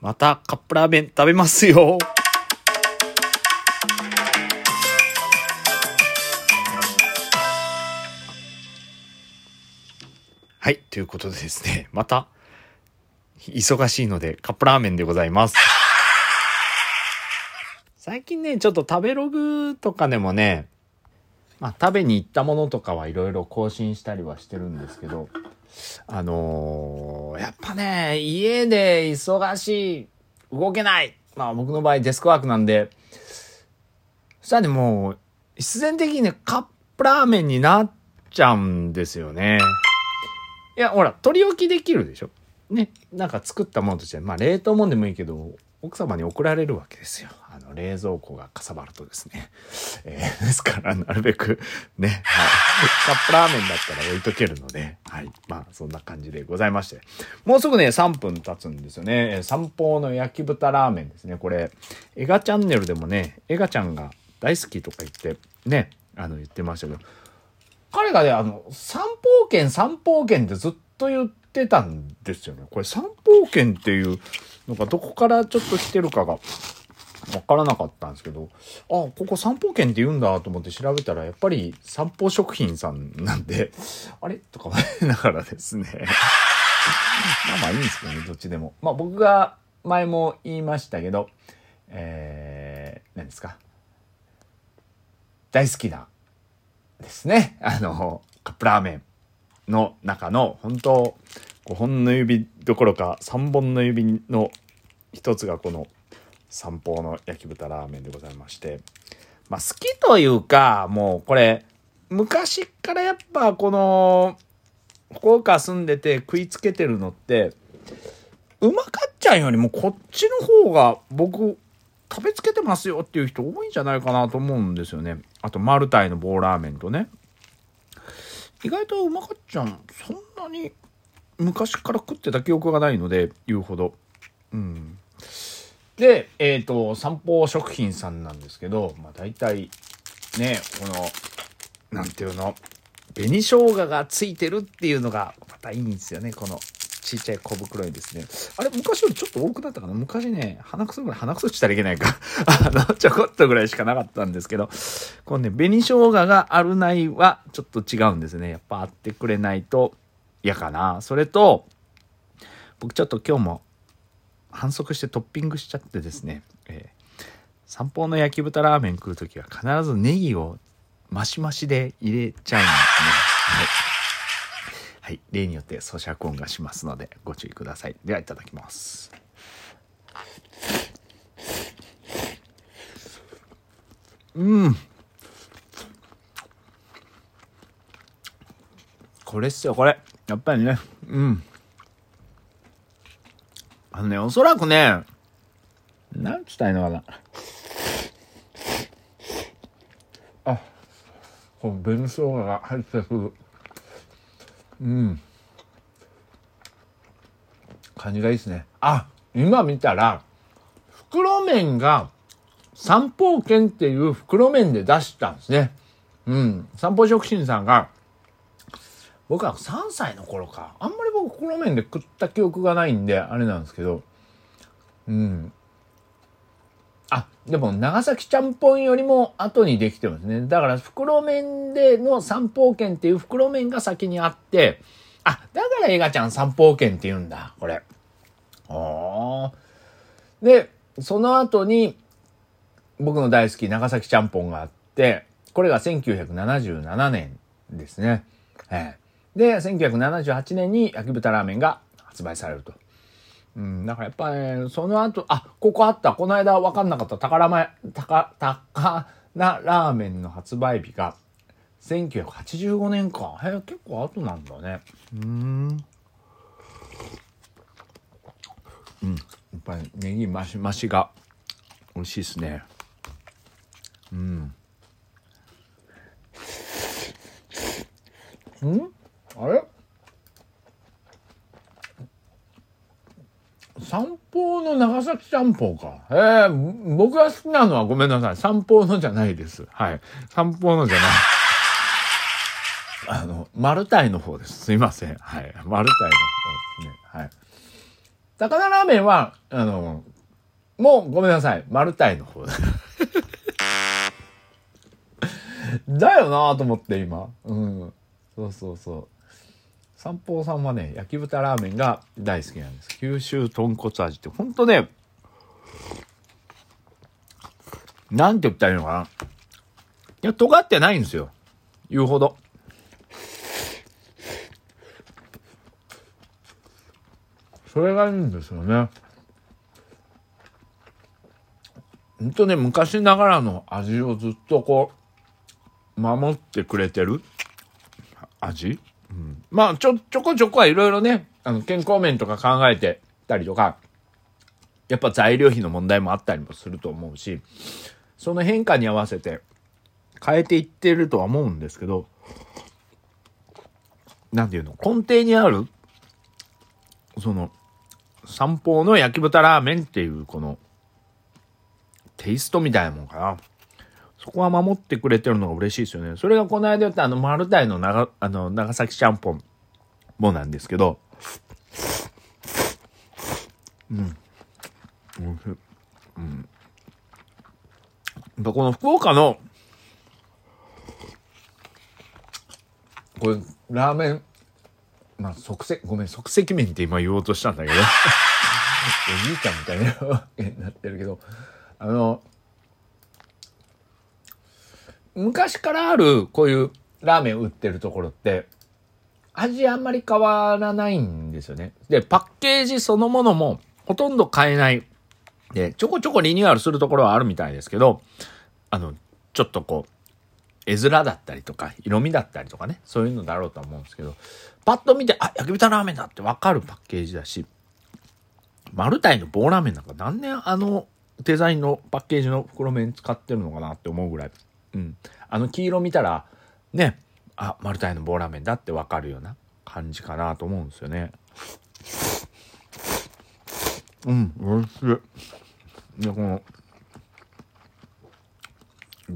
またカップラーメン食べますよ。はい。ということでですね、また、忙しいのでカップラーメンでございます。最近ね、ちょっと食べログとかでもね、まあ食べに行ったものとかはいろいろ更新したりはしてるんですけど、あのーやっぱね、家で忙しい、動けない。まあ僕の場合デスクワークなんで、そしたらね、もう、必然的にね、カップラーメンになっちゃうんですよね。いや、ほら、取り置きできるでしょね。なんか作ったものとして、まあ冷凍もんでもいいけど、奥様に送られるわけですよ。あの、冷蔵庫がかさばるとですね。えーですから、なるべく、ね、はい。カップラーメンだったら置いとけるので、はい。まあ、そんな感じでございまして。もうすぐね、3分経つんですよね。えー三宝の焼き豚ラーメンですね。これ、エガチャンネルでもね、エガちゃんが大好きとか言って、ね、あの、言ってましたけど、彼がね、あの、三宝券、三宝券ってずっと言ってたんですよね。これ三宝券っていうのがどこからちょっと来てるかがわからなかったんですけど、あ、ここ三宝券って言うんだと思って調べたら、やっぱり三宝食品さんなんで、あれ？とか思いながらですね。まあまあいいんですけどね、どっちでも。まあ僕が前も言いましたけど、えー、何ですか？大好きなですね。あの、カップラーメンの中の本当5本の指どころか3本の指の一つがこの三宝の焼き豚ラーメンでございまして。まあ好きというか、もうこれ、昔からやっぱこの、福岡住んでて食いつけてるのって、うまかっちゃんよりもこっちの方が僕食べつけてますよっていう人多いんじゃないかなと思うんですよね。あと、マルタイの棒ラーメンとね。意外とうまかっちゃん、そんなに昔から食ってた記憶がないので、言うほど。うん。で、えっ、と、三宝食品さんなんですけど、まあ大体、ね、この、なんていうの、紅生姜がついてるっていうのが、またいいんですよね、この。ちっちゃい小袋にですね。あれ、昔よりちょっと多くなったかな？昔ね、鼻くそぐらい、鼻くそって言ったらいけないか。あの、ちょこっとぐらいしかなかったんですけど、このね、紅生姜があるないはちょっと違うんですね。やっぱあってくれないと嫌かな。それと、僕ちょっと今日も反則してトッピングしちゃってですね、えー、三宝の焼き豚ラーメン食うときは必ずネギをマシマシで入れちゃうんですね。はい。はい。例によって咀嚼音がしますのでご注意ください。では、いただきます。うん。これっすよ、これ。やっぱりね。うん。あのね、おそらくね、なんつったいいのかな。あ、この紅生姜が入ってくる。うん。感じがいいですね。あ、今見たら、袋麺が三宝券っていう袋麺で出したんですね。うん。三宝食品さんが、僕は3歳の頃か。あんまり僕袋麺で食った記憶がないんで、あれなんですけど。うん。あ、でも長崎ちゃんぽんよりも後にできてますね。だから袋麺での三宝券っていう袋麺が先にあって、あ、だから映画ちゃん三宝券って言うんだ、これ。ああ。で、その後に、僕の大好き長崎ちゃんぽんがあって、これが1977年ですね。ええで、1978年に焼豚ラーメンが発売されると。うん、だからやっぱね、その後、あ、ここあった。この間分かんなかった宝前、高、高なラーメンの発売日が、1985年か。へえ、結構後なんだね。うーん。うん。やっぱりネギマシマシが美味しいですね。うん。うん？あれ？三宝の長崎ちゃんぽんか。ええ僕が好きなのはごめんなさい。三宝のじゃないです。はい。三宝のじゃない。あの、マルタイの方です。すいません。はい。マルタイの方ですね。はい。高菜ラーメンは、あの、もうごめんなさい。マルタイの方だ。だよなと思って今。うん。そうそうそう。三宝さんはね、焼き豚ラーメンが大好きなんです。九州豚骨味って、ほんとね、なんて言ったらいいのかな。いや、尖ってないんですよ。言うほど。それがいいんですよね。ほんとね、昔ながらの味をずっとこう、守ってくれてる味うん、まあ、ちょ、ちょこちょこはいろいろね、あの、健康面とか考えてたりとか、やっぱ材料費の問題もあったりもすると思うし、その変化に合わせて変えていってるとは思うんですけど、なんていうの、根底にある、その、三方の焼き豚ラーメンっていう、この、テイストみたいなもんかな。そこは守ってくれてるのが嬉しいですよね。それがこの間言ったあの、マルタイの長、あの、長崎ちゃんぽんもなんですけど、うん。美味しいうん。やっぱこの福岡の、これ、ラーメン、まあ、即席、ごめん、即席麺って今言おうとしたんだけど、おじいちゃんみたいなわけになってるけど、あの、昔からあるこういうラーメン売ってるところって、味あんまり変わらないんですよね。で、パッケージそのものもほとんど変えない。で、ちょこちょこリニューアルするところはあるみたいですけど、あの、ちょっとこう、絵面だったりとか、色味だったりとかね、そういうのだろうと思うんですけど、パッと見て、あ、焼き豚ラーメンだってわかるパッケージだし、マルタイの棒ラーメンなんか何年あのデザインのパッケージの袋麺使ってるのかなって思うぐらいうん。あの黄色見たら、ね、あ、マルタイの棒ラーメンだってわかるような感じかなと思うんですよね。うん、おいしい。で、この、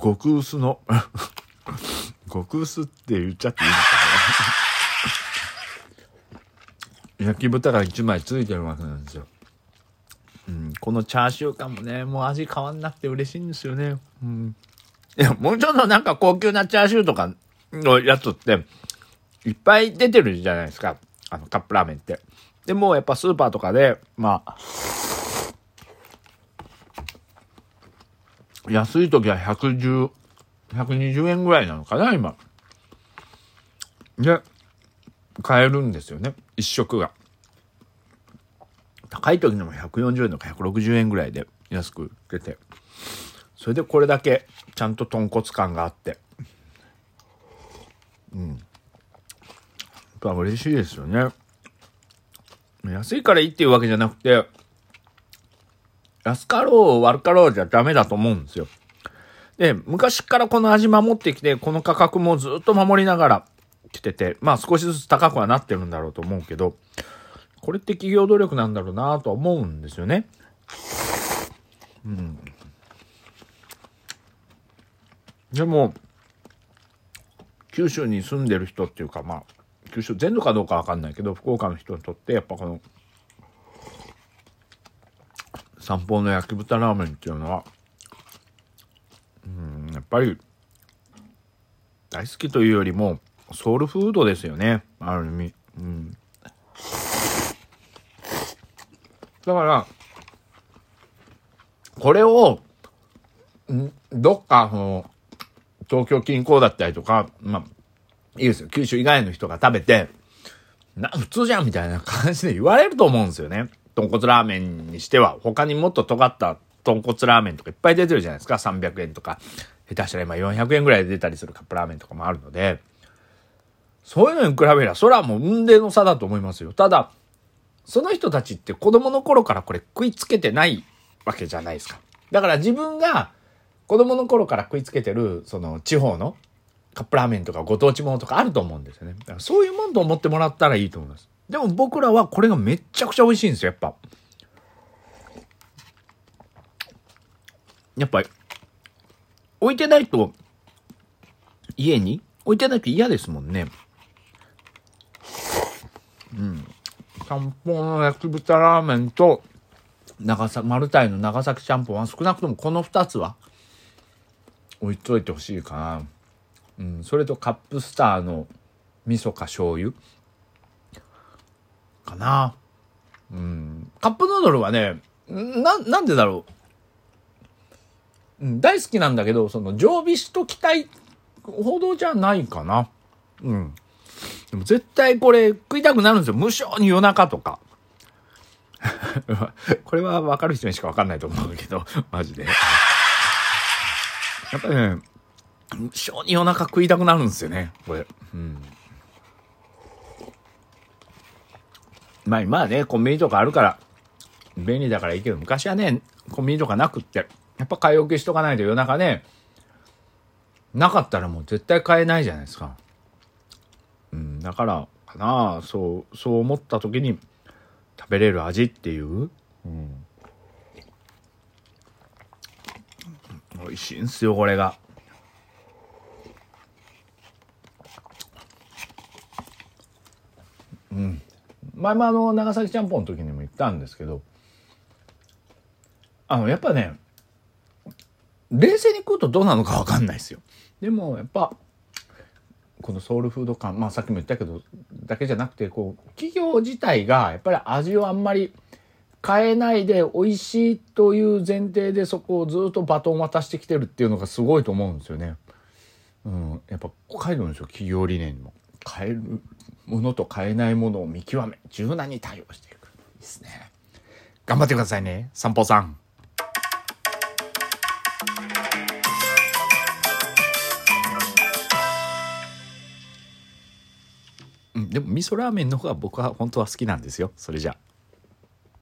極薄の 極薄って言っちゃっていいのかな 焼き豚が1枚ついてるわけなんですよ。うん、このチャーシュー感もね、もう味変わんなくて嬉しいんですよね。うん。いや、もうちょっとなんか高級なチャーシューとかのやつって、いっぱい出てるじゃないですか。あの、カップラーメンって。でも、やっぱスーパーとかで、まあ、安い時は110、120円ぐらいなのかな、今。で、買えるんですよね。一食が。高い時でも140円とか160円ぐらいで安く売ってて。それでこれだけちゃんと豚骨感があって。うん。やっぱ嬉しいですよね。安いからいいっていうわけじゃなくて、安かろう悪かろうじゃダメだと思うんですよ。で、昔からこの味守ってきて、この価格もずっと守りながら来てて、まあ少しずつ高くはなってるんだろうと思うけど、これって企業努力なんだろうなと思うんですよね。うん。でも、九州に住んでる人っていうか、まあ、九州全土かどうかわかんないけど、福岡の人にとって、やっぱこの、三方の焼き豚ラーメンっていうのは、うん、やっぱり、大好きというよりも、ソウルフードですよね。ある意味。うん。だから、これを、どっか、その、東京近郊だったりとか、まあ、いいですよ。九州以外の人が食べて、な、普通じゃんみたいな感じで言われると思うんですよね。豚骨ラーメンにしては、他にもっと尖った豚骨ラーメンとかいっぱい出てるじゃないですか。300円とか。下手したら今400円ぐらいで出たりするカップラーメンとかもあるので、そういうのに比べりゃ、それはもう運命の差だと思いますよ。ただ、その人たちって子供の頃からこれ食いつけてないわけじゃないですか。だから自分が子供の頃から食いつけてる、その地方のカップラーメンとかご当地ものとかあると思うんですよね。そういうもんと思ってもらったらいいと思います。でも僕らはこれがめちゃくちゃ美味しいんですよ、やっぱ。やっぱり、置いてないと、家に？置いてないと嫌ですもんね。うん。ちゃんぽんの焼き豚ラーメンと、長崎、マルタイの長崎ちゃんぽんは少なくともこの2つは置いといてほしいかな。うん、それとカップスターの味噌か醤油かな。うん。カップヌードルはね、な、なんでだろう。うん、大好きなんだけど、その常備しときたいほどじゃないかな。うん。でも絶対これ食いたくなるんですよ。無性に夜中とか。これは分かる人にしか分かんないと思うけど、マジで。やっぱりね、無性に夜中食いたくなるんですよね、これ。うん。まあ今はね、コンビニとかあるから、便利だからいいけど、昔はね、コンビニとかなくって、やっぱ買い置きしとかないと夜中ね、なかったらもう絶対買えないじゃないですか。うん、だからかなそう、そう思った時に食べれる味っていう、うん。美味しいんすよ、これが。うん。前もあの、長崎ちゃんぽんの時にも言ったんですけど、あの、やっぱね、冷静に食うとどうなのかわかんないですよ。でも、やっぱ、このソウルフード感、まあさっきも言ったけど、だけじゃなくて、こう、企業自体がやっぱり味をあんまり変えないで美味しいという前提でそこをずっとバトン渡してきてるっていうのがすごいと思うんですよね。うん、やっぱ書いてるんですよ、企業理念にも。変えるものと変えないものを見極め、柔軟に対応していく。いいですね。頑張ってくださいね、散歩さん。うん、でも味噌ラーメンの方が僕は本当は好きなんですよ。それじゃあ。